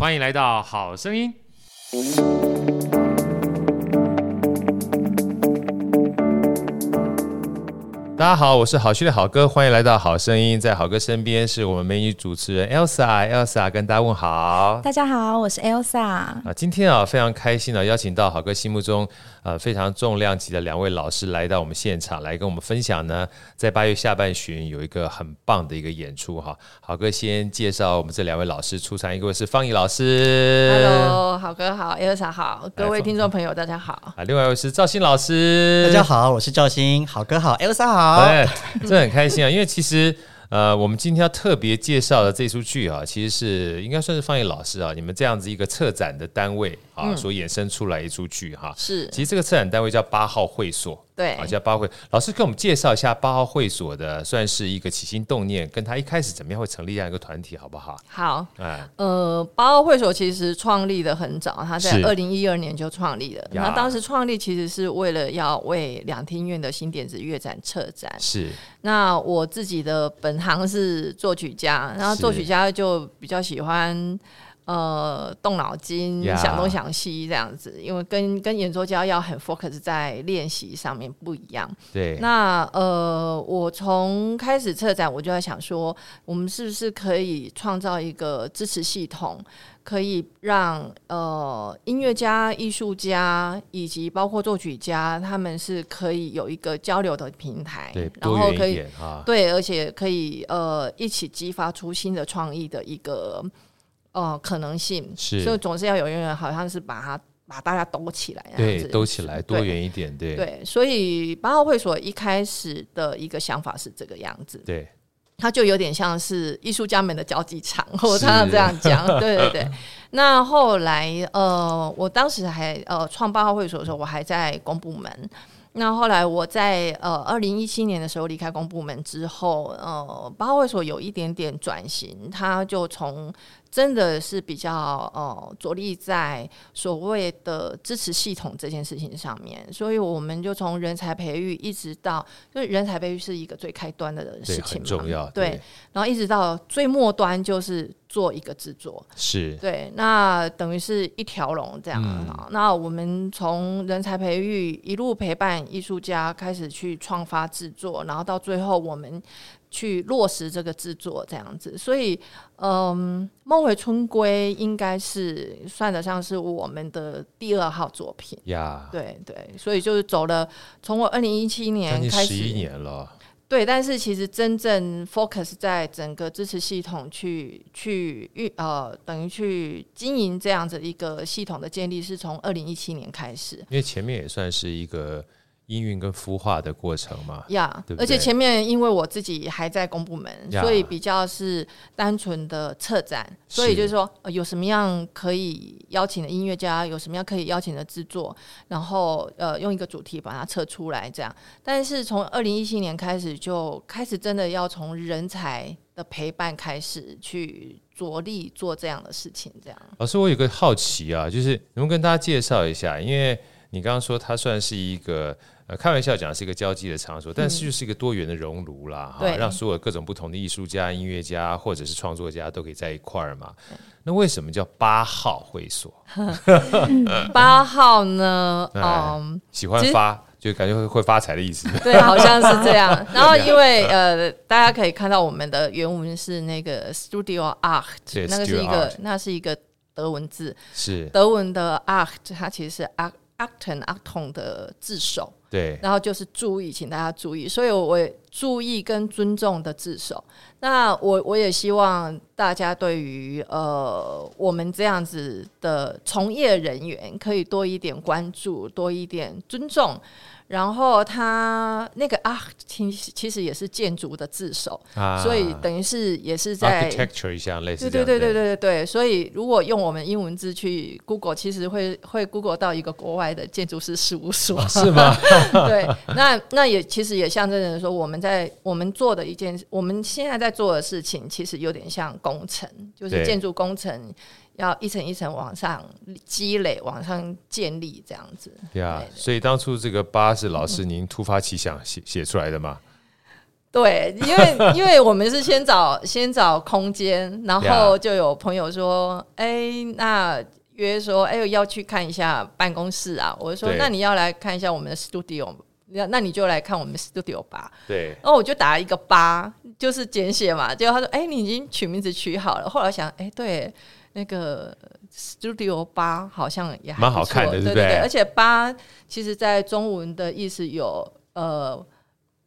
欢迎来到好声音。大家好，我是好趣的好哥，欢迎来到好声音。在好哥身边是我们美女主持人 Elsa，Elsa 跟大家问好。大家好，我是 Elsa。啊，今天啊非常开心啊，邀请到好哥心目中呃非常重量级的两位老师来到我们现场，来跟我们分享呢，在八月下半旬有一个很棒的一个演出哈。好哥先介绍我们这两位老师出场，一个是方毅老师，Hello，好哥好，Elsa 好，各位听众朋友大家好。啊，另外一位是赵鑫老师，大家好，我是赵鑫，好哥好，Elsa 好。对，真的很开心啊！因为其实，呃，我们今天要特别介绍的这出剧啊，其实是应该算是方毅老师啊，你们这样子一个策展的单位啊，嗯、所衍生出来一出剧哈。是，其实这个策展单位叫八号会所。对，啊，叫八号会老师给我们介绍一下八号会所的，算是一个起心动念，跟他一开始怎么样会成立这样一个团体，好不好？好，哎，呃，八号会所其实创立的很早，他在二零一二年就创立了。那当时创立其实是为了要为两厅院的新点子乐展策展。是，那我自己的本行是作曲家，然后作曲家就比较喜欢。呃，动脑筋，Yeah. 想东想西这样子，因为跟跟演奏家要很 focus 在练习上面不一样。对，那呃，我从开始策展，我就在想说，我们是不是可以创造一个支持系统，可以让呃音乐家、艺术家以及包括作曲家，他们是可以有一个交流的平台，对，然后可以对，而且可以呃一起激发出新的创意的一个。哦、呃，可能性。是，所以总是要有一个人，好像是把它把大家兜起来，对，兜起来，多元一点，对，对，所以八号会所一开始的一个想法是这个样子，对，它就有点像是艺术家们的交际场，我常常这样讲，对对对。那后来，呃，我当时还呃创八号会所的时候，我还在公部门。那后来我在呃二零一七年的时候离开公部门之后，呃，八号会所有一点点转型，它就从真的是比较呃着力在所谓的支持系统这件事情上面，所以我们就从人才培育一直到，就是人才培育是一个最开端的事情嘛，对，然后一直到最末端就是做一个制作，是对，那等于是一条龙这样啊。嗯、那我们从人才培育一路陪伴艺术家开始去创发制作，然后到最后我们。去落实这个制作这样子，所以，嗯，《梦回春归》应该是算得上是我们的第二号作品呀。对对，所以就是走了，从我二零一七年开始，十一年了。对，但是其实真正 focus 在整个支持系统去去运呃，等于去经营这样子一个系统的建立，是从二零一七年开始。因为前面也算是一个。音韵跟孵化的过程嘛，呀而且前面因为我自己还在公部门，Yeah. 所以比较是单纯的策展，所以就是说是、呃、有什么样可以邀请的音乐家，有什么样可以邀请的制作，然后呃用一个主题把它测出来这样。但是从二零一七年开始，就开始真的要从人才的陪伴开始去着力做这样的事情，这样。老师，我有个好奇啊，就是能不能跟大家介绍一下？因为你刚刚说它算是一个。开玩笑讲是一个交际的场所，但是就是一个多元的熔炉啦，哈、嗯，让所有各种不同的艺术家、音乐家或者是创作家都可以在一块儿嘛。那为什么叫八号会所？八号呢？嗯，喜欢发就感觉会会发财的意思。对，好像是这样。然后因为呃，大家可以看到我们的原文是那个 Studio Art，对那个是一个那是一个德文字，是德文的 Art，它其实是 Art Acton Acton 的自首。对，然后就是注意，请大家注意，所以我也注意跟尊重的自首。那我我也希望大家对于呃我们这样子的从业人员，可以多一点关注，多一点尊重。然后他那个啊，其其实也是建筑的自首，啊、所以等于是也是在 architecture 一下类似对对对对对对对。所以如果用我们英文字去 Google，其实会会 Google 到一个国外的建筑师事务所，哦、是吗？对，那那也其实也象征着说，我们在我们做的一件，我们现在在做的事情，其实有点像工程，就是建筑工程。要一层一层往上积累，往上建立这样子。对啊，所以当初这个八是老师您突发奇想写写出来的吗？对，因为 因为我们是先找先找空间，然后就有朋友说，哎 Yeah.，那约说，哎，要去看一下办公室啊。我就说，那你要来看一下我们的 studio，那那你就来看我们 studio 吧。对，然后我就打了一个八，就是简写嘛。结果他说，哎，你已经取名字取好了。后来想，哎，对，那个 studio 八好像也还蛮好看的，对对对。而且八其实在中文的意思有呃。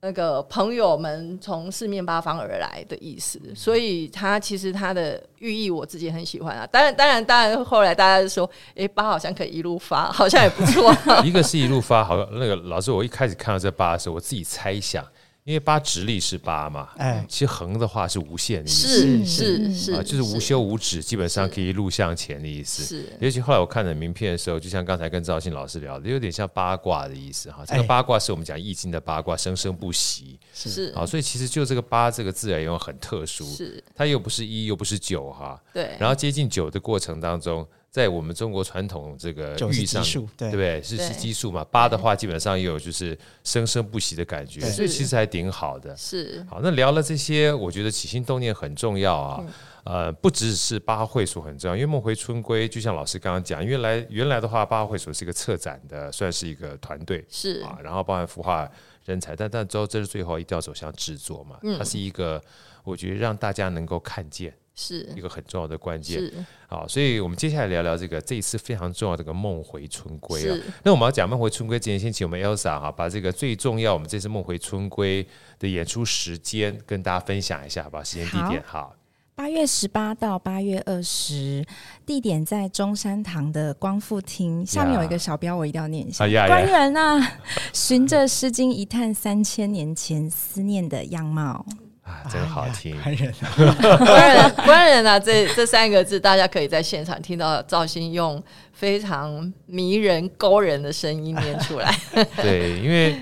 那个朋友们从四面八方而来的意思，所以他其实他的寓意我自己很喜欢啊。当然，当然，当然，后来大家就说，哎，八好像可以一路发，好像也不错。一个是一路发，好像，那个老师，我一开始看到这八的时候，我自己猜想。因为八直立是八嘛，哎，其实横的话是无限的意思，是是是，啊，就是无休无止，基本上可以一路向前的意思。是，尤其后来我看了名片的时候，就像刚才跟赵信老师聊的，有点像八卦的意思哈。这个八卦是我们讲易经的八卦，生生不息，是。啊，所以其实就这个八这个字而言很特殊，是，它又不是一，又不是九哈，对，然后接近九的过程当中。在我们中国传统这个寓意上，对不对？是是奇数嘛？八的话，基本上也有就是生生不息的感觉，所以其实还挺好的。是好，那聊了这些，我觉得起心动念很重要啊。呃，不只是八会所很重要，因为梦回春归，就像老师刚刚讲，原来原来的话，八会所是一个策展的，算是一个团队，是啊。然后包含孵化人才，但但之后这是最后一定要走向制作嘛。它是一个，我觉得让大家能够看见。是一个很重要的关键，是好，所以我们接下来聊聊这个这一次非常重要的这个梦回春归啊。那我们要讲梦回春归之前，先请我们 Elsa 哈，把这个最重要我们这次梦回春归的演出时间跟大家分享一下，好不好？时间地点好，八月十八到八月二十，地点在中山堂的光复厅。下面有一个小标，我一定要念一下。Yeah. 官员啊，循着《诗经》一探三千年前思念的样貌。啊，真好听！官人，官人，官人啊，这这三个字，大家可以在现场听到赵鑫用非常迷人、勾人的声音念出来。对，因为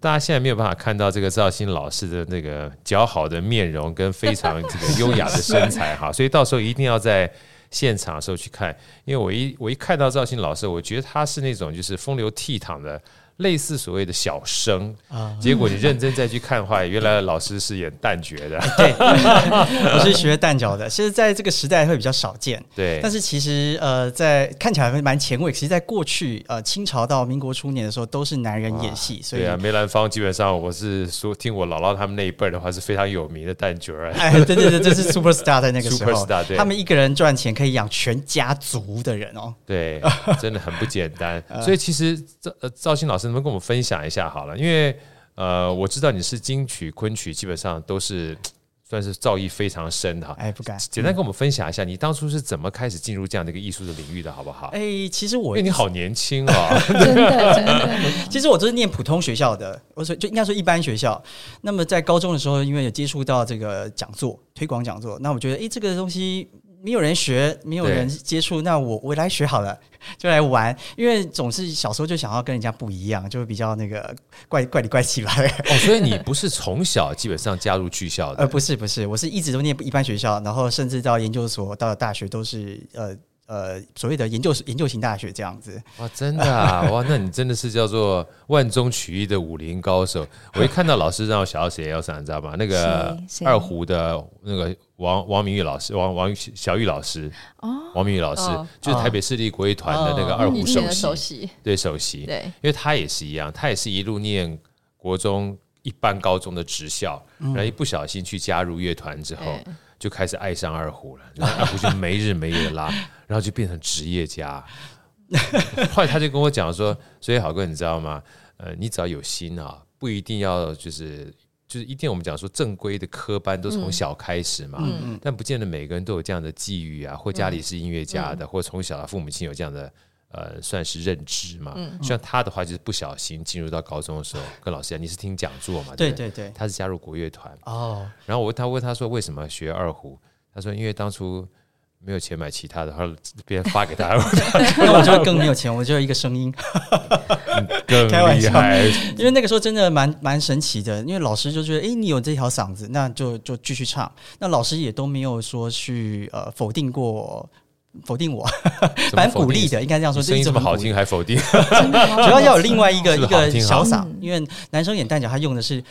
大家现在没有办法看到这个赵鑫老师的那个姣好的面容跟非常这个优雅的身材哈，所以到时候一定要在现场的时候去看。因为我一我一看到赵鑫老师，我觉得他是那种就是风流倜傥的。类似所谓的小生啊，结果你认真再去看的话，原来老师是演旦角的。对，我是学旦角的。其实，在这个时代会比较少见。对，但是其实呃，在看起来会蛮前卫。其实，在过去呃，清朝到民国初年的时候，都是男人演戏。所以啊，梅兰芳基本上我是说，听我姥姥他们那一辈的话，是非常有名的旦角。哎，对对对，这是 super star 在那个时候，super star，对，他们一个人赚钱可以养全家族的人哦。对，真的很不简单。所以其实赵呃赵鑫老师。能不能跟我们分享一下好了？因为呃，我知道你是京曲、昆曲，基本上都是 算是造诣非常深的哈。哎，不敢。简单跟我们分享一下，你当初是怎么开始进入这样的一个艺术的领域的，好不好？哎，其实我因为你好年轻啊，真的真的。其实我就是念普通学校的，我说就应该说一般学校。那么在高中的时候，因为有接触到这个讲座、推广讲座，那我觉得哎，这个东西。没有人学，没有人接触，那我我来学好了，就来玩。因为总是小时候就想要跟人家不一样，就会比较那个怪怪里怪气吧。哦，所以你不是从小基本上加入剧校的？呃，不是不是，我是一直都念一般学校，然后甚至到研究所、到了大学都是呃呃所谓的研究研究型大学这样子。哇，真的啊！哇，那你真的是叫做万中取一的武林高手。我一看到老师让我想到谁，要想你知道吗？那个二胡的那个。王王明玉老师，王王小玉老师，哦，王明玉老师、哦、就是台北市立国乐团的那个二胡首席，首席对首席，对，因为他也是一样，他也是一路念国中一般高中的职校，嗯、然后一不小心去加入乐团之后，嗯、就开始爱上二胡了，然后二胡就没日没夜拉，然后就变成职业家。后来他就跟我讲说：“所以好哥，你知道吗？呃，你只要有心啊，不一定要就是。”就是一定我们讲说正规的科班都从小开始嘛，嗯嗯、但不见得每个人都有这样的际遇啊，或家里是音乐家的，嗯、或从小的父母亲有这样的呃算是认知嘛。嗯、像他的话就是不小心进入到高中的时候，跟老师讲，你是听讲座嘛？对对对，他是加入国乐团哦。然后我问他问他说为什么学二胡？他说因为当初。没有钱买其他的，然后别人发给他，那 我就更没有钱，我就一个声音，更厉害。因为那个时候真的蛮蛮神奇的，因为老师就觉得，哎，你有这条嗓子，那就就继续唱。那老师也都没有说去呃否定过，否定我，蛮鼓励的，应该这样说。声音这么好听还否定？主要要有另外一个一个小嗓，因为男生演旦角，他用的是。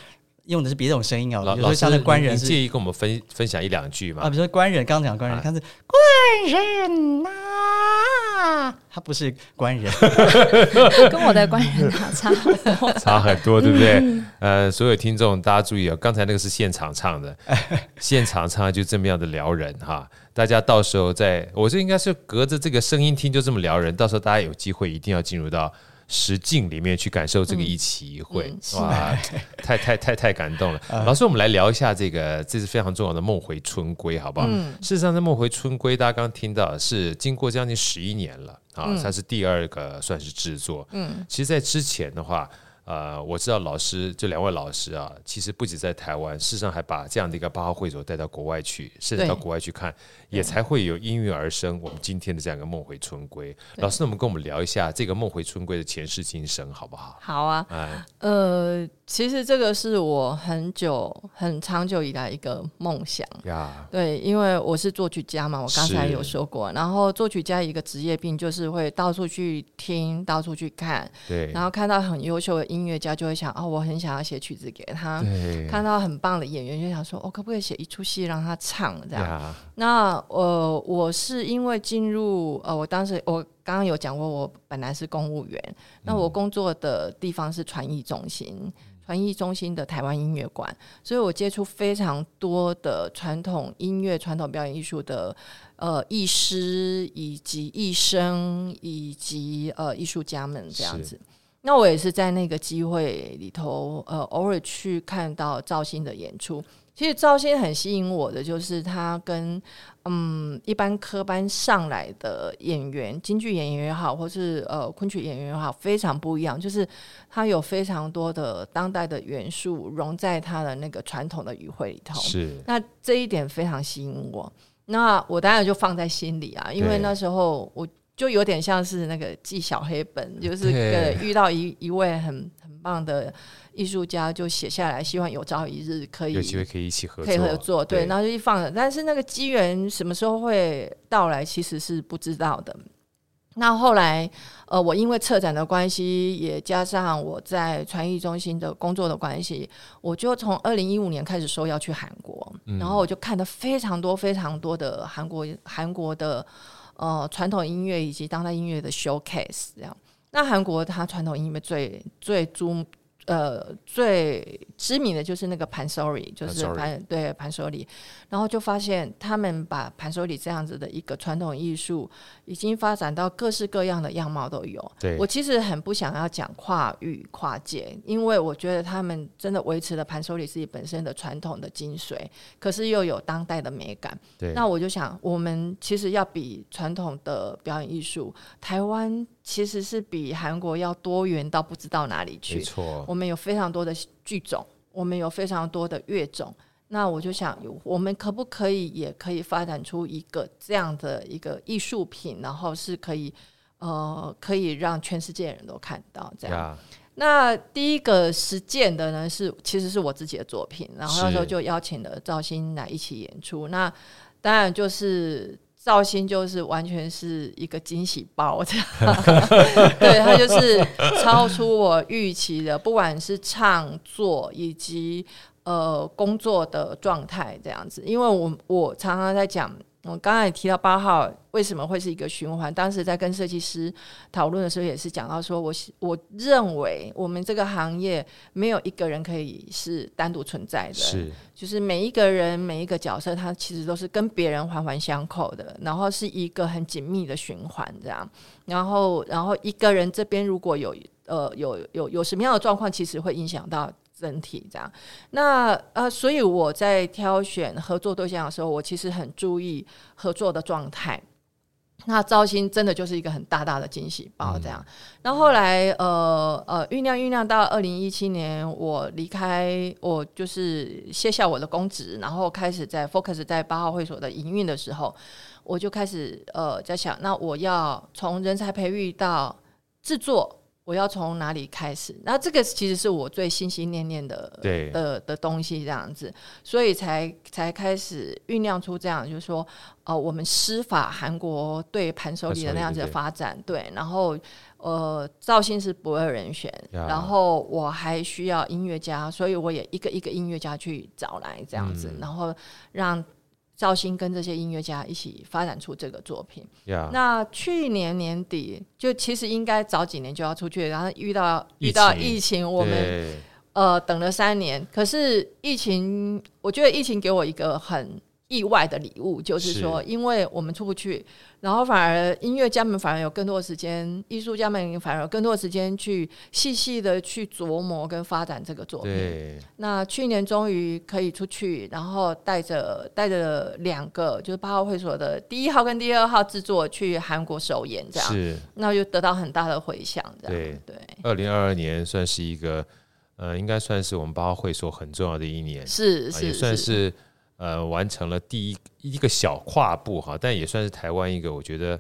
用的是别种声音啊。老老师，官人，你介意跟我们分分享一两句吗？啊，比如说官人，刚刚讲官人，他是官人呐。他不是官人，跟我的官人差很多，差很多，对不对？嗯、呃，所有听众大家注意哦，刚才那个是现场唱的，现场唱就这么样的撩人哈。大家到时候在，我这应该是隔着这个声音听就这么撩人，到时候大家有机会一定要进入到。实境里面去感受这个一期一会，哇，太太太太感动了。呃、老师，我们来聊一下这个，这是非常重要的梦回春归，好不好？嗯、事实上，在梦回春归，大家刚刚听到是经过将近十一年了啊，嗯、它是第二个算是制作。嗯，其实，在之前的话。呃，我知道老师这两位老师啊，其实不止在台湾，事实上还把这样的一个八号会所带到国外去，甚至到国外去看，也才会有应运而生我们今天的这样一个梦回春归。老师，那么跟我们聊一下这个梦回春归的前世今生，好不好？好啊，哎，呃。其实这个是我很久、很长久以来一个梦想呀。对，因为我是作曲家嘛，我刚才有说过。然后作曲家一个职业病就是会到处去听、到处去看。对。然后看到很优秀的音乐家，就会想哦，我很想要写曲子给他。看到很棒的演员，就想说，我、哦、可不可以写一出戏让他唱这样.那呃，我是因为进入呃，我当时我刚刚有讲过，我本来是公务员，嗯、那我工作的地方是传艺中心。传艺中心的台湾音乐馆，所以我接触非常多的传统音乐、传统表演艺术的呃艺师以及艺生以及呃艺术家们这样子。是那我也是在那个机会里头，呃，偶尔去看到赵鑫的演出。其实赵鑫很吸引我的，就是他跟嗯一般科班上来的演员，京剧演员也好，或是呃昆曲演员也好，非常不一样。就是他有非常多的当代的元素融在他的那个传统的语汇里头。是，那这一点非常吸引我。那我当然就放在心里啊，因为那时候我就有点像是那个记小黑本，就是呃遇到一一位很很棒的。艺术家就写下来，希望有朝一日可以有机会可以一起合作，可以合作。对，对然后就一放了，但是那个机缘什么时候会到来，其实是不知道的。那后来，呃，我因为策展的关系，也加上我在传艺中心的工作的关系，我就从二零一五年开始说要去韩国，嗯、然后我就看了非常多非常多的韩国韩国的呃传统音乐以及当代音乐的 showcase。这样，那韩国它传统音乐最最注。呃，最知名的就是那个盘索里，就是盘对盘索里，然后就发现他们把盘索里这样子的一个传统艺术，已经发展到各式各样的样貌都有。对，我其实很不想要讲跨域跨界，因为我觉得他们真的维持了盘索里自己本身的传统的精髓，可是又有当代的美感。对，那我就想，我们其实要比传统的表演艺术，台湾。其实是比韩国要多元到不知道哪里去。没错，我们有非常多的剧种，我们有非常多的乐种。那我就想，我们可不可以也可以发展出一个这样的一个艺术品，然后是可以呃可以让全世界人都看到这样。Yeah. 那第一个实践的呢是其实是我自己的作品，然后那时候就邀请了赵欣来一起演出。那当然就是。造型就是完全是一个惊喜包，这样，对，他就是超出我预期的，不管是唱作以及呃工作的状态这样子，因为我我常常在讲。我刚才也提到八号为什么会是一个循环？当时在跟设计师讨论的时候，也是讲到说，我我认为我们这个行业没有一个人可以是单独存在的，是就是每一个人每一个角色，他其实都是跟别人环环相扣的，然后是一个很紧密的循环这样。然后，然后一个人这边如果有呃有有有什么样的状况，其实会影响到。整体这样，那呃，所以我在挑选合作对象的时候，我其实很注意合作的状态。那招新真的就是一个很大大的惊喜包这样。那、嗯、后，后来呃呃酝酿酝酿到二零一七年，我离开，我就是卸下我的公职，然后开始在 focus 在八号会所的营运的时候，我就开始呃在想，那我要从人才培育到制作。我要从哪里开始？那这个其实是我最心心念念的，对。的的东西，这样子，所以才才开始酝酿出这样，就是说，哦、呃，我们施法韩国对盘手里的那样子的发展，对，对，然后呃，造型是不二人选，然后我还需要音乐家，所以我也一个一个音乐家去找来这样子，嗯、然后让。赵鑫跟这些音乐家一起发展出这个作品。那去年年底就其实应该早几年就要出去，然后遇到遇到疫情，我们呃等了三年。可是疫情，我觉得疫情给我一个很意外的礼物，就是说，因为我们出不去。然后反而音乐家们反而有更多的时间，艺术家们反而有更多的时间去细细的去琢磨跟发展这个作品。那去年终于可以出去，然后带着带着两个就是八号会所的第一号跟第二号制作去韩国首演，这样。是。那就得到很大的回响，这样。对对。二零二二年算是一个，呃，应该算是我们八号会所很重要的一年。是是。也算是。呃，完成了第一一个小跨步哈，但也算是台湾一个我觉得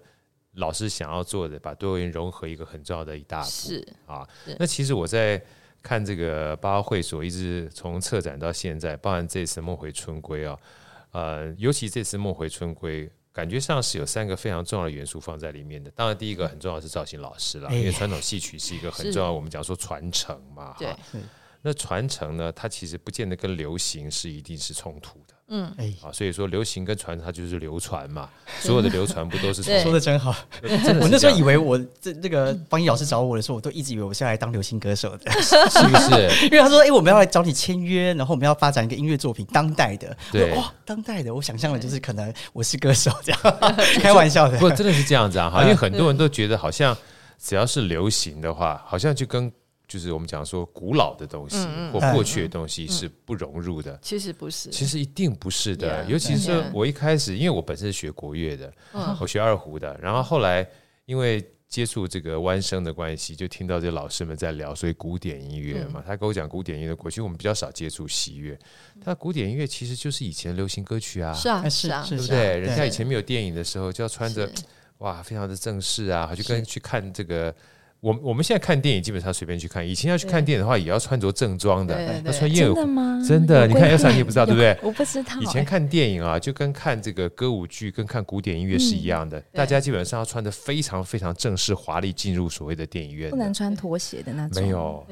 老师想要做的，把多元融合一个很重要的一大步是啊。那其实我在看这个八号会所，一直从策展到现在，包含这次梦回春归啊，呃，尤其这次梦回春归，感觉上是有三个非常重要的元素放在里面的。当然，第一个很重要是造型老师了，因为传统戏曲是一个很重要，我们讲说传承嘛，哈。那传承呢，它其实不见得跟流行是一定是冲突的。嗯，哎，啊，所以说流行跟传它就是流传嘛，所有的流传不都是说的真好？我那时候以为我这那个方毅老师找我的时候，我都一直以为我是要来当流行歌手的，是不是？因为他说，哎，我们要来找你签约，然后我们要发展一个音乐作品，当代的。对，哇，当代的，我想象的就是可能我是歌手这样，开玩笑的。不，真的是这样子啊，哈，因为很多人都觉得好像只要是流行的话，好像就跟。就是我们讲说古老的东西或过去的东西是不融入的，其实不是，其实一定不是的。尤其是我一开始，因为我本身是学国乐的，我学二胡的，然后后来因为接触这个弯声的关系，就听到这老师们在聊，所以古典音乐嘛，他跟我讲古典音乐的过去，我们比较少接触西乐，他古典音乐其实就是以前流行歌曲啊，是啊，是啊，对不对？人家以前没有电影的时候，就要穿着哇，非常的正式啊，就跟去看这个。我我们现在看电影基本上随便去看，以前要去看电影的话，也要穿着正装的，要穿燕舞。真的吗？真的，你看 Elsa 你也不知道对不对？我不知道。以前看电影啊，就跟看这个歌舞剧、跟看古典音乐是一样的，大家基本上要穿的非常非常正式、华丽进入所谓的电影院，不能穿拖鞋的那种。没有。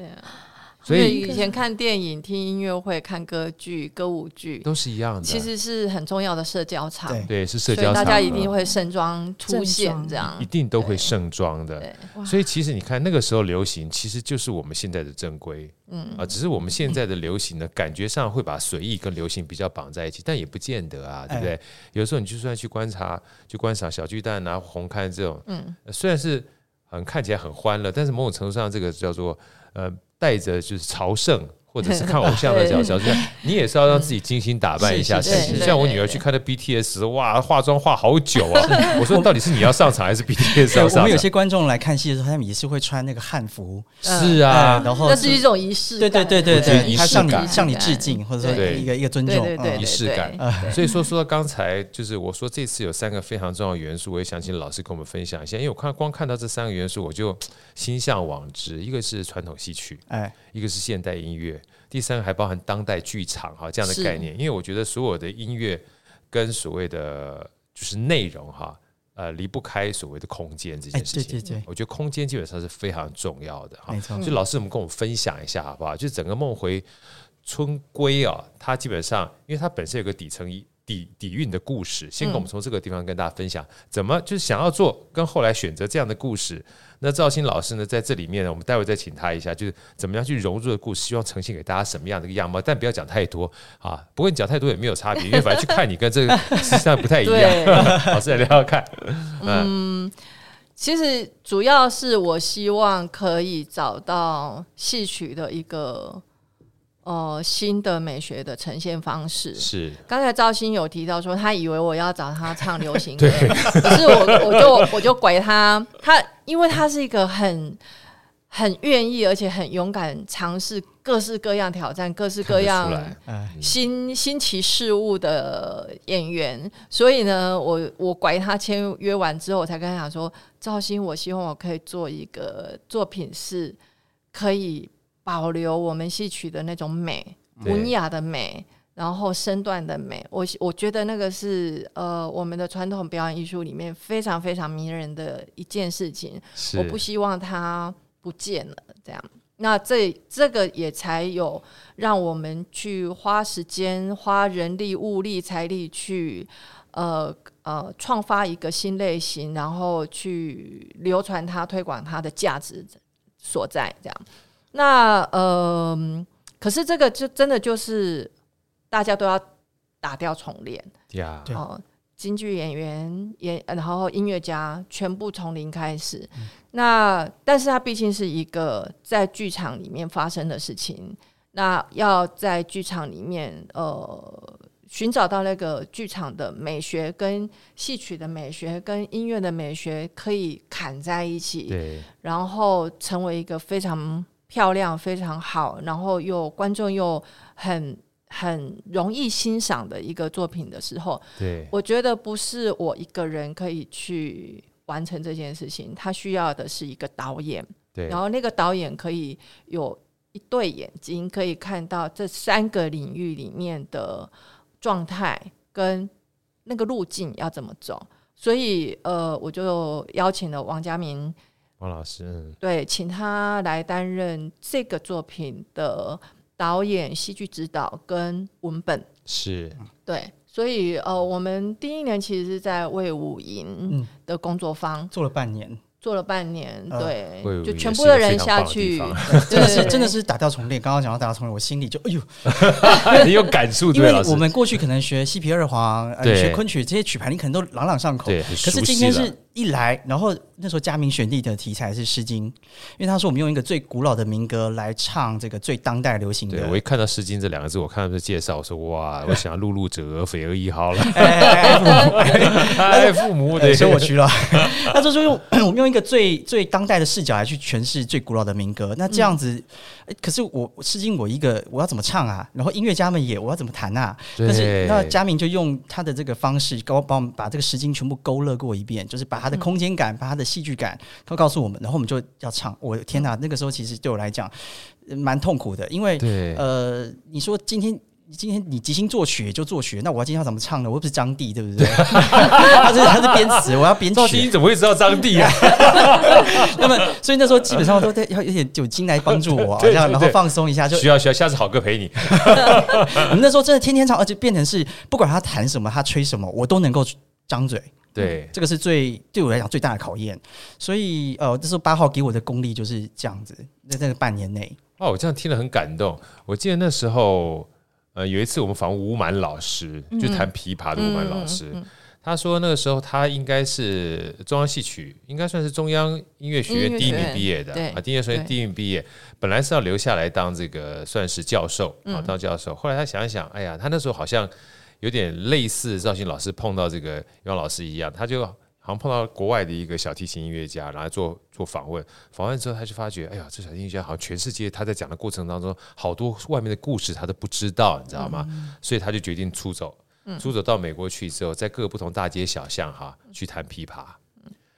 所以以前看电影、听音乐会、看歌剧、歌舞剧都是一样的，其实是很重要的社交场。对，是社交场，大家一定会盛装出现，这样一定都会盛装的。所以其实你看那个时候流行，其实就是我们现在的正规。嗯啊，只是我们现在的流行呢，感觉上会把随意跟流行比较绑在一起，但也不见得啊，对不对？有时候你就算去观察，去观赏小巨蛋啊、红磡这种，嗯，虽然是很看起来很欢乐，但是某种程度上，这个叫做呃。带着就是朝圣或者是 看偶像的角角色，你也是要让自己精心打扮一下。像我女儿去看的 BTS，哇，化妆化好久啊！我说到底是你要上场还是 BTS 要上场？我们有些观众来看戏的时候，他们也是会穿那个汉服。是啊，然后那是一种仪式。对对对对对，他向你向你致敬，或者说一个一个尊重，仪式感。所以说说到刚才，就是我说这次有三个非常重要的元素，我也想请老师跟我们分享一下。因为我看光看到这三个元素，我就心向往之。一个是传统戏曲，哎，一个是现代音乐。第三个还包含当代剧场哈这样的概念，因为我觉得所有的音乐跟所谓的就是内容哈，呃离不开所谓的空间这件事情。对对对，我觉得空间基本上是非常重要的哈。没错。所以老师，我们跟我们分享一下好不好？就整个梦回春归啊，它基本上因为它本身有个底层一。底底蕴的故事，先跟我们从这个地方跟大家分享，怎么就是想要做，跟后来选择这样的故事。那赵鑫老师呢，在这里面呢，我们待会再请他一下，就是怎么样去融入的故事，希望呈现给大家什么样的一个样貌，但不要讲太多啊。不过你讲太多也没有差别，因为反正去看你跟这个 实际上不太一样。老师来聊聊看。嗯，其实主要是我希望可以找到戏曲的一个。呃，新的美学的呈现方式是。刚才赵鑫有提到说，他以为我要找他唱流行歌，可是我我就我就拐他，他因为他是一个很很愿意，而且很勇敢尝试各式各样挑战、各式各样新新奇事物的演员。所以呢，我我拐他签约完之后，我才跟他讲说：“赵鑫，我希望我可以做一个作品，是可以保留我们戏曲的那种美，文雅的美。”然后身段的美，我我觉得那个是呃我们的传统表演艺术里面非常非常迷人的一件事情。我不希望它不见了，这样。那这这个也才有让我们去花时间、花人力、物力、财力去呃呃创发一个新类型，然后去流传它、推广它的价值所在。这样。那呃，可是这个就真的就是。大家都要打掉重练，呀 Yeah.、哦，京剧演员演，然后音乐家全部从零开始。嗯、那但是它毕竟是一个在剧场里面发生的事情，那要在剧场里面呃寻找到那个剧场的美学跟戏曲的美学跟音乐的美学可以砍在一起，对然后成为一个非常漂亮、非常好，然后又观众又很。很容易欣赏的一个作品的时候，对，我觉得不是我一个人可以去完成这件事情，他需要的是一个导演，对，然后那个导演可以有一对眼睛，可以看到这三个领域里面的状态跟那个路径要怎么走，所以呃，我就邀请了王家明王老师，对，请他来担任这个作品的。导演、戏剧指导跟文本是对，所以呃，我们第一年其实是在魏武营的工作坊、嗯、做了半年。做了半年，对，呃、就全部的人下去，真的是真的是打掉重练。刚刚讲到打掉重练，我心里就哎呦，很有感触。因为我们过去可能学西皮二黄、呃、学昆曲这些曲牌，你可能都朗朗上口。对，可是今天是一来，然后那时候嘉明选定的题材是《诗经》，因为他说我们用一个最古老的民歌来唱这个最当代流行的。对，我一看到《诗经》这两个字，我看到这介绍，我说哇，我想要露露者，肥而已好了。哎，父母，对，生我去了。他就说用我们用一个最最当代的视角来去诠释最古老的民歌，那这样子，嗯、可是我诗经我一个我要怎么唱啊？然后音乐家们也我要怎么弹啊？但是那嘉明就用他的这个方式，帮帮我们把这个诗经全部勾勒过一遍，就是把他的空间感、嗯、把他的戏剧感都告诉我们，然后我们就要唱。我天哪，那个时候其实对我来讲蛮痛苦的，因为呃，你说今天。今天你即兴作曲就作曲，那我要今天要怎么唱呢？我又不是张帝，对不对？他是他是编词，我要编曲。赵你怎么会知道张帝啊？那么，所以那时候基本上都在要有点酒精来帮助我，这样然后放松一下就。需要需要，下次好哥陪你。我们那时候真的天天唱，而且变成是不管他弹什么，他吹什么，我都能够张嘴。对、嗯，这个是最对我来讲最大的考验。所以，呃，这时候八号给我的功力就是这样子，在这个半年内。哦，我这样听了很感动。我记得那时候。呃，有一次我们访问吴满老师，就弹琵琶的吴满老师，嗯、他说那个时候他应该是中央戏曲，应该算是中央音乐学院第一名毕业的啊，音乐学院第一名毕业，本来是要留下来当这个算是教授啊，当教授。后来他想一想，哎呀，他那时候好像有点类似赵鑫老师碰到这个杨老师一样，他就。好像碰到国外的一个小提琴音乐家，然后做做访问。访问之后，他就发觉，哎呀，这小提琴音乐家好像全世界他在讲的过程当中，好多外面的故事他都不知道，你知道吗？嗯、所以他就决定出走，出走到美国去之后，在各个不同大街小巷哈去弹琵琶。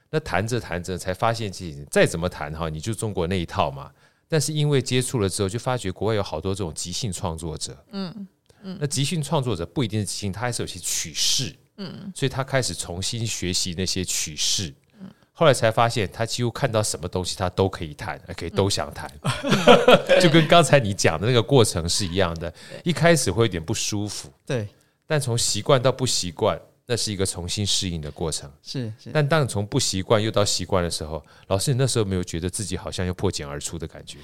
那弹着弹着，才发现自己再怎么弹哈，你就中国那一套嘛。但是因为接触了之后，就发觉国外有好多这种即兴创作者。嗯嗯，那即兴创作者不一定是即兴，他还是有些曲式。嗯，所以他开始重新学习那些曲式，嗯，后来才发现他几乎看到什么东西他都可以弹，可以都想弹，嗯、就跟刚才你讲的那个过程是一样的。一开始会有点不舒服，对，但从习惯到不习惯。那是一个重新适应的过程，是。是，但当你从不习惯又到习惯的时候，老师，你那时候没有觉得自己好像又破茧而出的感觉，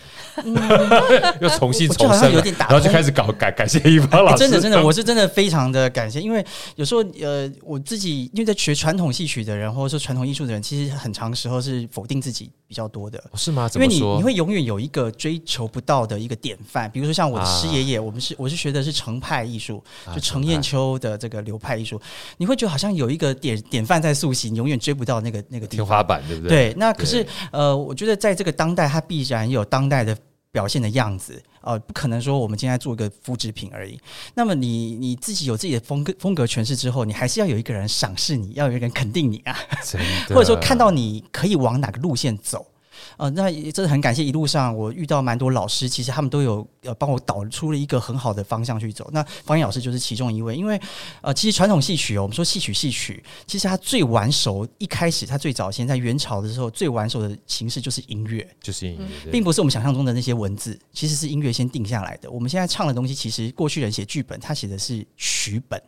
嗯、又重新重生，然后就开始搞感感谢一方老师、欸。真的真的，我是真的非常的感谢，因为有时候呃，我自己因为在学传统戏曲的人，或者说传统艺术的人，其实很长时候是否定自己比较多的，是吗？因为你你会永远有一个追求不到的一个典范，比如说像我的师爷爷，我们是我是学的是程派艺术，就程砚秋的这个流派艺术，你会觉得好像有一个典典范在塑形，永远追不到那个那个天花板，对不对？对，那可是呃，我觉得在这个当代，它必然有当代的表现的样子。呃，不可能说我们今天做一个复制品而已。那么你你自己有自己的风格风格诠释之后，你还是要有一个人赏识你，要有一个人肯定你啊，或者说看到你可以往哪个路线走。呃，那真的很感谢一路上我遇到蛮多老师，其实他们都有呃帮我导出了一个很好的方向去走。那方言老师就是其中一位，因为呃，其实传统戏曲哦，我们说戏曲戏曲，其实它最晚熟，一开始它最早先在元朝的时候最晚熟的形式就是音乐，就是音乐，并不是我们想象中的那些文字，其实是音乐先定下来的。我们现在唱的东西，其实过去人写剧本，他写的是曲本，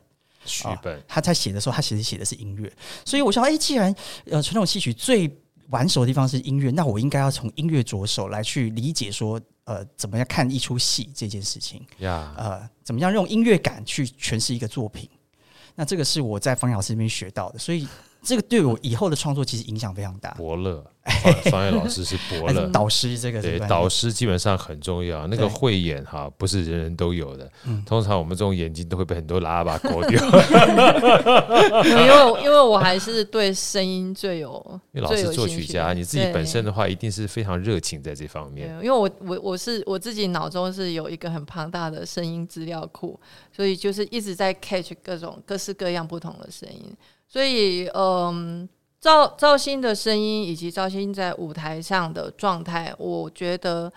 曲本，呃、他在写的时候，他其实写的是音乐。所以我想，哎，既然呃传统戏曲最玩手的地方是音乐，那我应该要从音乐着手来去理解说，呃，怎么样看一出戏这件事情.呃，怎么样用音乐感去诠释一个作品？那这个是我在方老师那边学到的，所以。这个对我以后的创作其实影响非常大。伯乐，方言老师是伯乐 导师，这个对导师基本上很重要。那个慧眼哈，不是人人都有的。通常我们这种眼睛都会被很多喇叭勾掉。因为因为我还是对声音最有，因为老师作曲家，你自己本身的话，一定是非常热情在这方面。因为我我我是我自己脑中是有一个很庞大的声音资料库，所以就是一直在 catch 各种各式各样不同的声音。所以，嗯，赵赵鑫的声音以及赵鑫在舞台上的状态，我觉得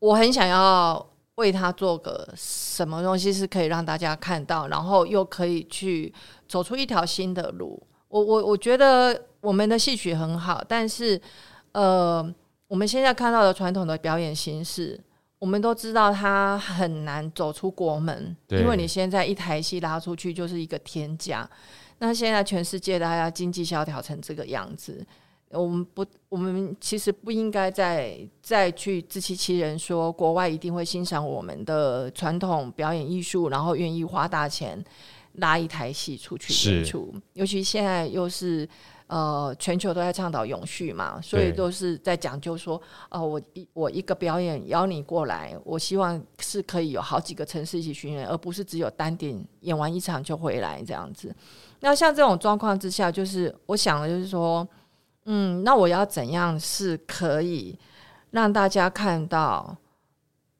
我很想要为他做个什么东西，是可以让大家看到，然后又可以去走出一条新的路。我我我觉得我们的戏曲很好，但是，呃，我们现在看到的传统的表演形式，我们都知道他很难走出国门，因为你现在一台戏拉出去就是一个天价。那现在全世界大家经济萧条成这个样子，我们不，我们其实不应该再再去自欺欺人，说国外一定会欣赏我们的传统表演艺术，然后愿意花大钱拉一台戏出去演出。尤其现在又是呃全球都在倡导永续嘛，所以都是在讲究说，呃，我一我一个表演邀你过来，我希望是可以有好几个城市一起巡演，而不是只有单点演完一场就回来这样子。那像这种状况之下，就是我想的就是说，嗯，那我要怎样是可以让大家看到，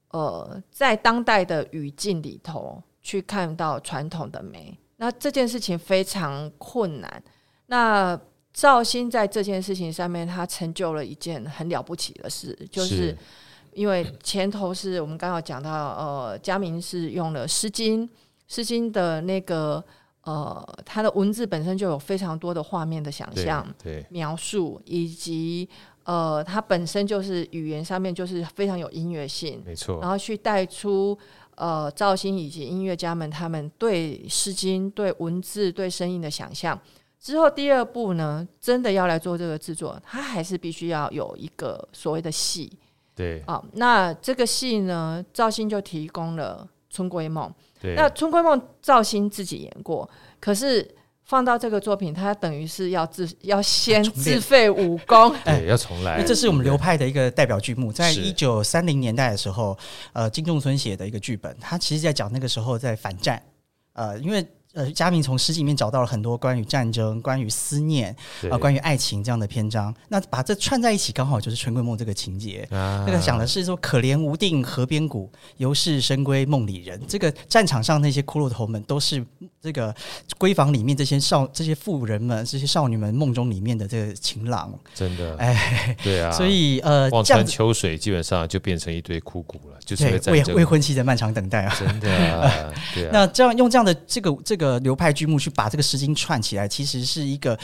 呃，在当代的语境里头去看到传统的美。那这件事情非常困难。那兆欣在这件事情上面，他成就了一件很了不起的事，就是因为前头是我们刚刚讲到，呃，嘉明是用了《诗经》，《诗经》的那个。呃，它的文字本身就有非常多的画面的想象、描述，以及呃，它本身就是语言上面就是非常有音乐性，没错。然后去带出呃，赵鑫以及音乐家们他们对《诗经》、对文字、对声音的想象。之后第二步呢，真的要来做这个制作，它还是必须要有一个所谓的戏。对啊、呃，那这个戏呢，赵鑫就提供了《春闺梦》。对那《春闺梦》赵鑫自己演过，可是放到这个作品，他等于是要自要先自废武功，对，要重来。这是我们流派的一个代表剧目，在一九三零年代的时候，呃，金仲村写的一个剧本，他其实在讲那个时候在反战，呃，因为。呃，嘉明从诗集里面找到了很多关于战争、关于思念啊、呃、关于爱情这样的篇章。那把这串在一起，刚好就是《春闺梦》这个情节。啊、那个讲的是说，可怜无定河边骨，犹是深闺梦里人。这个战场上那些骷髅头们，都是这个闺房里面这些少、这些妇人们、这些少女们梦中里面的这个情郎。真的，哎，对啊。所以呃，望穿秋水基本上就变成一堆枯骨了，就是未未婚妻的漫长等待啊。真的、啊，对啊。那这样用这样的这个这个。这个流派剧目去把这个诗经串起来，其实是一个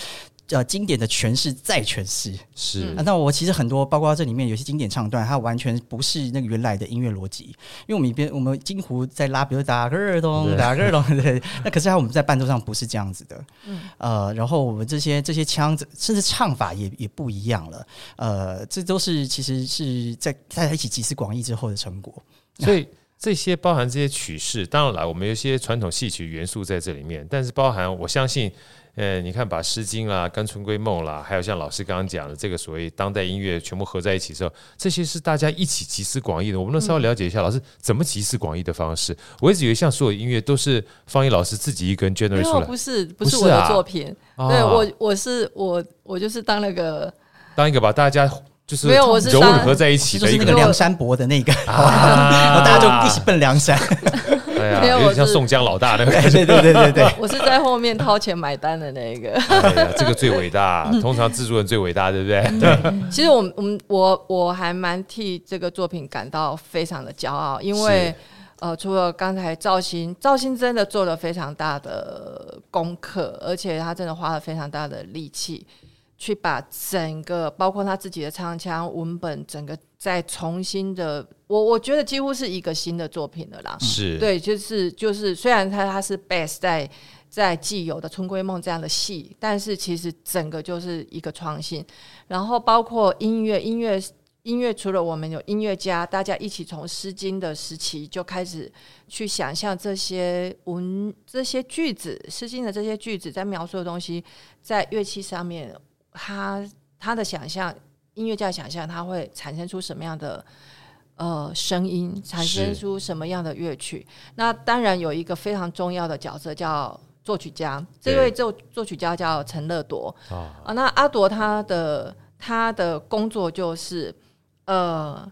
呃经典的诠释再诠释。是、啊，那我其实很多，包括这里面有些经典唱段，它完全不是那个原来的音乐逻辑。因为我们一边我们金湖在拉，比如打个耳洞，打个耳洞，对。那可是它我们在伴奏上不是这样子的。嗯。呃，然后我们这些这些腔子，甚至唱法也也不一样了。呃，这都是其实是在大家一起集思广益之后的成果。所以。这些包含这些曲式，当然了，我们有一些传统戏曲元素在这里面，但是包含我相信，呃，你看把《诗经》啦、甘《春归梦》啦，还有像老师刚刚讲的这个所谓当代音乐全部合在一起之后，这些是大家一起集思广益的。我们能稍微了解一下，老师怎么集思广益的方式？我一直以为像所有音乐都是方毅老师自己一个人 generate 出来，不是不是我的作品，啊、对我我是我我就是当那个当一个把大家。就是没有，我是糅合在一起的就是那个梁山伯的那个，啊、大家就一起奔梁山。哎呀，有点像宋江老大那个 感觉，对对对对对。我是在后面掏钱买单的那个。哎呀，这个最伟大，通常制作人最伟大，对不对？对。其实我们我们我我还蛮替这个作品感到非常的骄傲，因为呃，除了刚才赵鑫，赵鑫真的做了非常大的功课，而且他真的花了非常大的力气。去把整个包括他自己的唱腔、文本，整个再重新的，我我觉得几乎是一个新的作品了啦。是对，就是就是，虽然他他是 base 在在既有的《春闺梦》这样的戏，但是其实整个就是一个创新。然后包括音乐，音乐音乐，除了我们有音乐家，大家一起从《诗经》的时期就开始去想象这些文、这些句子，《诗经》的这些句子在描述的东西，在乐器上面。他他的想象，音乐家想象他会产生出什么样的呃声音，产生出什么样的乐曲？那当然有一个非常重要的角色叫作曲家，这位作作曲家叫陈乐铎啊。啊，那阿铎他的他的工作就是呃，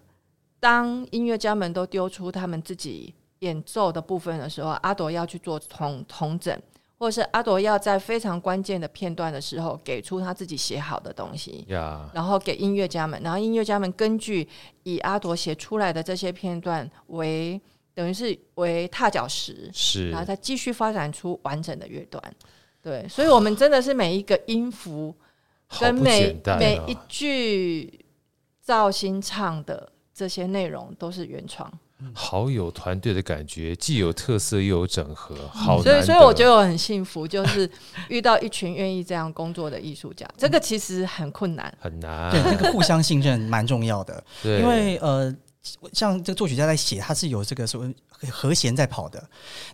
当音乐家们都丢出他们自己演奏的部分的时候，阿铎要去做同同整。或是阿朵要在非常关键的片段的时候，给出他自己写好的东西，Yeah. 然后给音乐家们，然后音乐家们根据以阿朵写出来的这些片段为等于是为踏脚石，是，然后再继续发展出完整的乐段。对，所以，我们真的是每一个音符跟每每一句赵鑫唱的这些内容都是原创。好有团队的感觉，既有特色又有整合，好、嗯。所以，所以我觉得我很幸福，就是遇到一群愿意这样工作的艺术家。这个其实很困难，很难。对，那个互相信任蛮重要的。对，因为呃，像这个作曲家在写，他是有这个所谓和弦在跑的。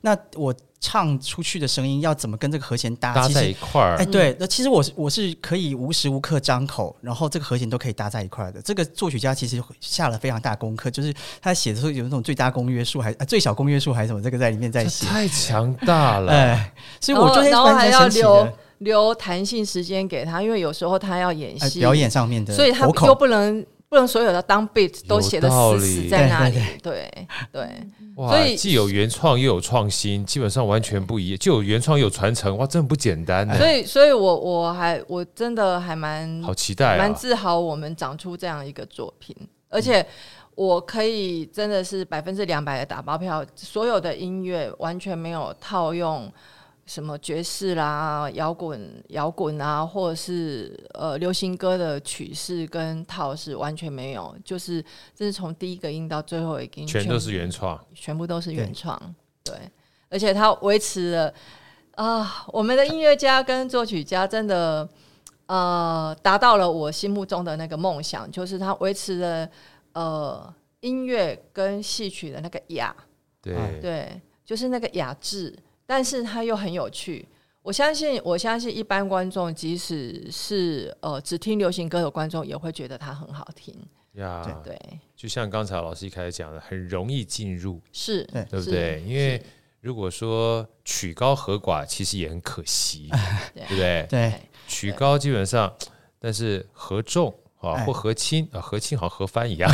那我。唱出去的声音要怎么跟这个和弦搭？搭在一块儿？哎，对，那其实我是我是可以无时无刻张口，然后这个和弦都可以搭在一块儿的。这个作曲家其实下了非常大功课，就是他写的时候有那种最大公约数，还最小公约数还是什么，这个在里面在写，太强大了。哎，所以我觉得然后还要留留弹性时间给他，因为有时候他要演戏，表演上面的，所以他又不能。不能所有的当 beat 都写的死死在那里，对对，哇，所以既有原创又有创新，基本上完全不一样。就有原创又有传承，哇，真的不简单。所以，所以我我还我真的还蛮好期待，蛮自豪我们长出这样一个作品，而且我可以真的是百分之两百的打包票，所有的音乐完全没有套用。什么爵士啦、摇滚、摇滚啊，或者是呃流行歌的曲式跟套式完全没有，就是这是从第一个音到最后一个音全都是原创，全部都是原创，对，对，而且它维持了啊、呃，我们的音乐家跟作曲家真的呃达到了我心目中的那个梦想，就是他维持了呃音乐跟戏曲的那个雅，对对，就是那个雅致。但是它又很有趣，我相信，我相信一般观众，即使是呃只听流行歌的观众，也会觉得它很好听。呀。Yeah, 对，就像刚才老师一开始讲的，很容易进入，是。对。不对？因为如果说曲高和寡，其实也很可惜，对。不对？对，曲高基本上，但是和重。啊，或和亲啊，和亲好像和番一样，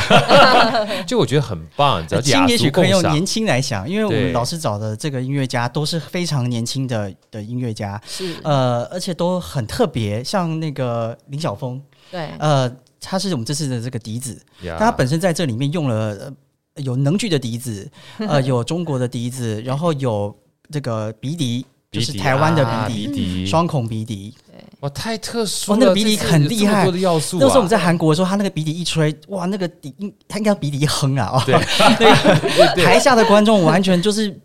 就我觉得很棒。亲也许可以用年轻来想，因为我们老师找的这个音乐家都是非常年轻的的音乐家，是呃，而且都很特别，像那个林晓峰，对，呃，他是我们这次的这个笛子，他本身在这里面用了有能剧的笛子，呃，有中国的笛子，然后有这个鼻笛，就是台湾的鼻笛，双孔鼻笛。哇，太特殊了！哦，那个鼻笛很厉害，多的要素、啊。那时候我们在韩国的时候，他那个鼻笛一吹，哇，那个笛，他应该鼻笛一哼啊！哦，对，对台下的观众完全就是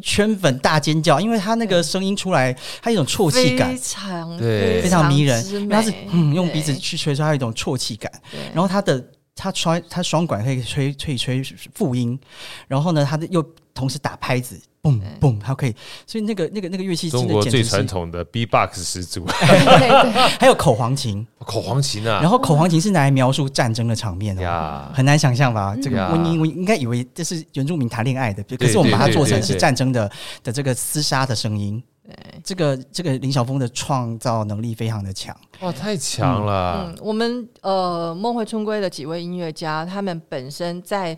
圈粉大尖叫，因为他那个声音出来，他有一种啜泣感，非常对，非常迷人。他是嗯，用鼻子去吹出，他有一种啜泣感。然后他的他吹他双管可以吹吹吹复音，然后呢，他的又同时打拍子，嘣嘣，它可以，所以那个那个那个乐器，中国最传统的 B-box 始祖，还有口簧琴，口簧琴啊，然后口簧琴是拿来描述战争的场面哦，很难想象吧？这个我我应该以为这是原住民谈恋爱的，可是我们把它做成是战争的的这个厮杀的声音。对，这个这个林晓峰的创造能力非常的强，哇，太强了！嗯，我们呃梦回春归的几位音乐家，他们本身在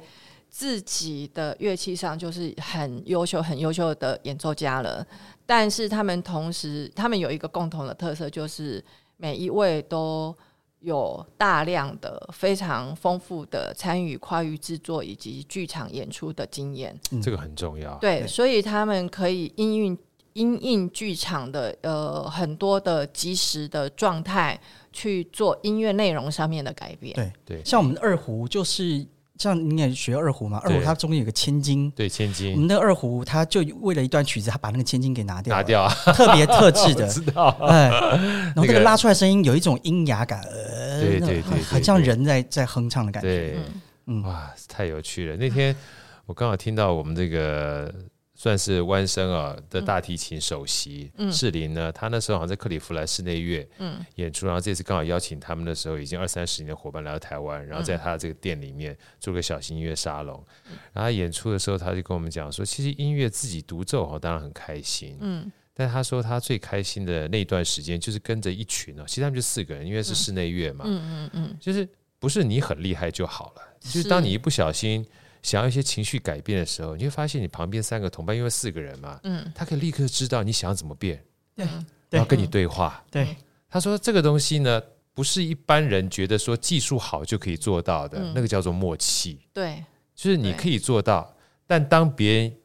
自己的乐器上就是很优秀、很优秀的演奏家了。但是他们同时，他们有一个共同的特色，就是每一位都有大量的、非常丰富的参与跨域制作以及剧场演出的经验。嗯，这个很重要。对，所以他们可以应运。因应剧场的呃很多的及时的状态去做音乐内容上面的改变。对对，像我们的二胡就是像你也学二胡嘛，二胡它中间有个千斤，对千斤。我们的二胡它就为了一段曲子，它把那个千斤给拿掉，拿掉啊，特别特制的，知道。哎，然后这个拉出来声音有一种阴哑感，呃，对对对，很像人在在哼唱的感觉。对，嗯，哇，太有趣了。那天我刚好听到我们这个。算是弯声啊的大提琴首席士林呢，他那时候好像在克里夫兰室内乐演出，然后这次刚好邀请他们的时候，已经二三十年的伙伴来到台湾，然后在他的这个店里面做个小型音乐沙龙。然后他演出的时候，他就跟我们讲说，其实音乐自己独奏哈，当然很开心，嗯，但他说他最开心的那段时间就是跟着一群哦，其实他们就四个人，因为是室内乐嘛，嗯嗯嗯，就是不是你很厉害就好了，就是当你一不小心。想要一些情绪改变的时候，你会发现你旁边三个同伴，因为四个人嘛，嗯，他可以立刻知道你想要怎么变，对，然后跟你对话。对，他说这个东西呢，不是一般人觉得说技术好就可以做到的，那个叫做默契。对，就是你可以做到，但当别人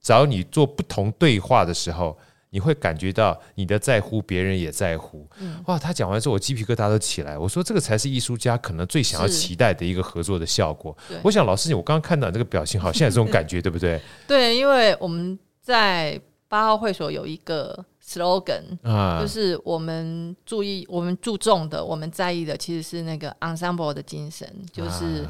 找你做不同对话的时候。你会感觉到你的在乎，别人也在乎。哇！他讲完之后，我鸡皮疙瘩都起来。我说，这个才是艺术家可能最想要期待的一个合作的效果。我想，老师，我刚刚看到这个表情，好像有这种感觉，对不对？对，因为我们在八号会所有一个 slogan 啊，就是我们注意、我们注重的、我们在意的，其实是那个 ensemble 的精神，就是。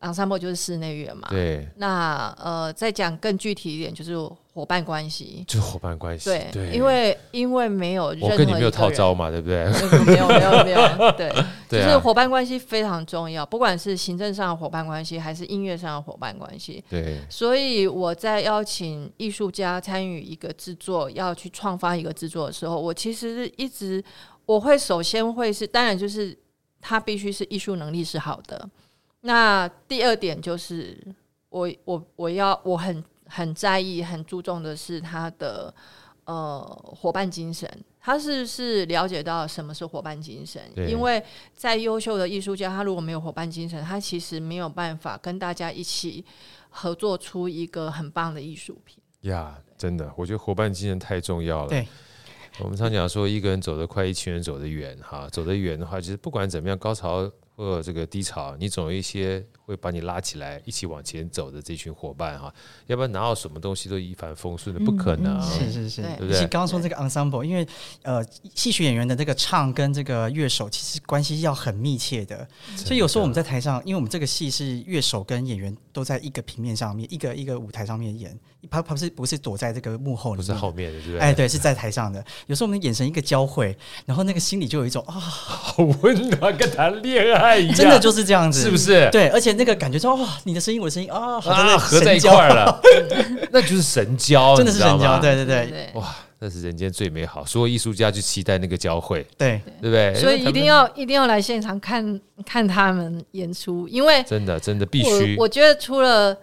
ensemble 就是室内乐嘛，对。那呃，再讲更具体一点，就是伙伴关系，就是伙伴关系。对，对，因为因为没有任何我跟你没有套招嘛，对不对？没有没有没有，对，就是伙伴关系非常重要，不管是行政上的伙伴关系，还是音乐上的伙伴关系。对。所以我在邀请艺术家参与一个制作，要去创发一个制作的时候，我其实一直我会首先会是，当然就是他必须是艺术能力是好的。那第二点就是，我我我要我很很在意、很注重的是他的呃伙伴精神，他是是了解到什么是伙伴精神？因为在优秀的艺术家，他如果没有伙伴精神，他其实没有办法跟大家一起合作出一个很棒的艺术品。呀，真的，我觉得伙伴精神太重要了。对，我们常讲说，一个人走得快，一群人走得远。哈，走得远的话，其实不管怎么样，高潮。或者这个低潮，你总有一些会把你拉起来，一起往前走的这群伙伴哈，要不然哪有什么东西都一帆风顺的？不可能。是是是，对不对？刚刚说这个 ensemble，因为呃，戏曲演员的这个唱跟这个乐手其实关系要很密切的，所以有时候我们在台上，因为我们这个戏是乐手跟演员都在一个平面上面，一个一个舞台上面演，他他不是不是躲在这个幕后，不是后面的，对不对？哎，对，是在台上的。有时候我们的眼神一个交汇，然后那个心里就有一种啊，好温暖，跟谈恋爱一样。真的就是这样子，是不是？对，而且那个感觉说哇，你的声音，我的声音啊，好像合在一块了，那就是神交，真的是神交，对对对，哇，那是人间最美好，所有艺术家去期待那个交汇，对对不对？所以一定要一定要来现场看看他们演出，因为真的真的必须，我觉得除了。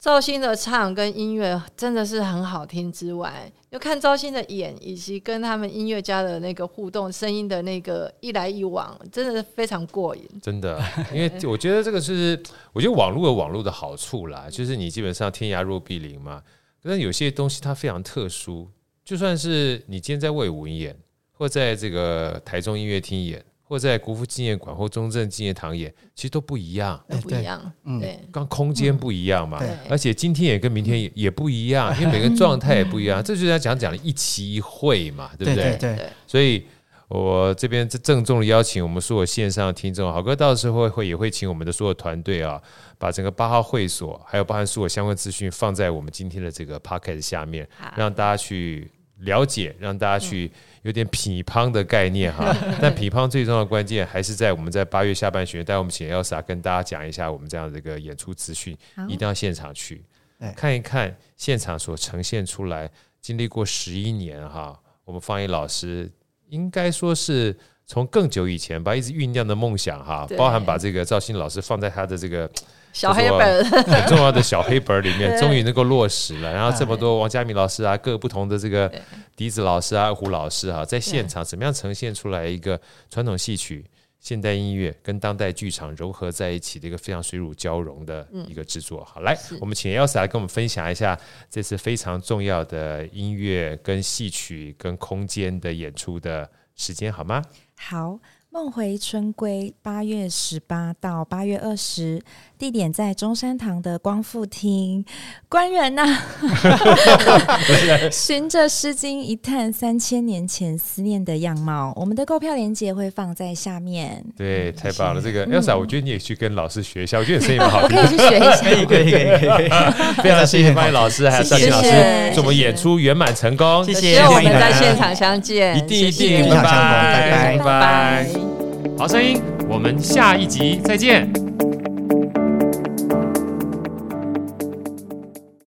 赵鑫的唱跟音乐真的是很好听之外，又看赵鑫的演，以及跟他们音乐家的那个互动，声音的那个一来一往，真的是非常过瘾。真的，因为我觉得这个是，我觉得网络有网络的好处啦，就是你基本上天涯若比邻嘛。但有些东西它非常特殊，就算是你今天在卫武演，或在这个台中音乐厅演。或在国父纪念馆或中正纪念堂演，其实都不一样，都不一样。嗯，对，刚空间不一样嘛，而且今天也跟明天也也不一样，因为每个人状态也不一样，这就是要讲讲的一期一会嘛，对不对？对对。所以我这边郑重的邀请我们所有线上的听众，好哥到时候会也会请我们的所有团队啊，把整个八号会所还有包含所有相关资讯放在我们今天的这个 p o c k e t 下面，让大家去了解，让大家去有点匹乓的概念哈。但匹乓最重要的关键还是在我们在八月下半旬，待会我们请 Elsa 跟大家讲一下我们这样的一个演出资讯，一定要现场去看一看现场所呈现出来，经历过十一年哈，我们方毅老师。应该说是从更久以前把，一直酝酿的梦想哈，包含把这个赵鑫老师放在他的这个小黑本很重要的小黑本里面，终于能够落实了。然后这么多王佳明老师啊，各个不同的这个笛子老师啊、胡老师哈，在现场怎么样呈现出来一个传统戏曲、现代音乐跟当代剧场融合在一起的一个非常水乳交融的一个制作。好，来，我们请 Elsa 来跟我们分享一下这次非常重要的音乐跟戏曲跟空间的演出的时间，好吗？好。梦回春归，八月十八到八月二十，地点在中山堂的光复厅。官人呐、啊，循着《诗经》一探三千年前思念的样貌。我们的购票链接会放在下面。对，太棒了！这个 Elsa，、嗯、我觉得你也去跟老师学一下，我觉得你声音蛮好听的。我可以去学一下，可以，可以，可以，可以。非常谢谢方毅老师，还有兆欣老师，祝我们演出圆满成功。谢谢，希望我们在现场相见，一定一定，拜拜，拜拜，拜拜。好声音，我们下一集再见。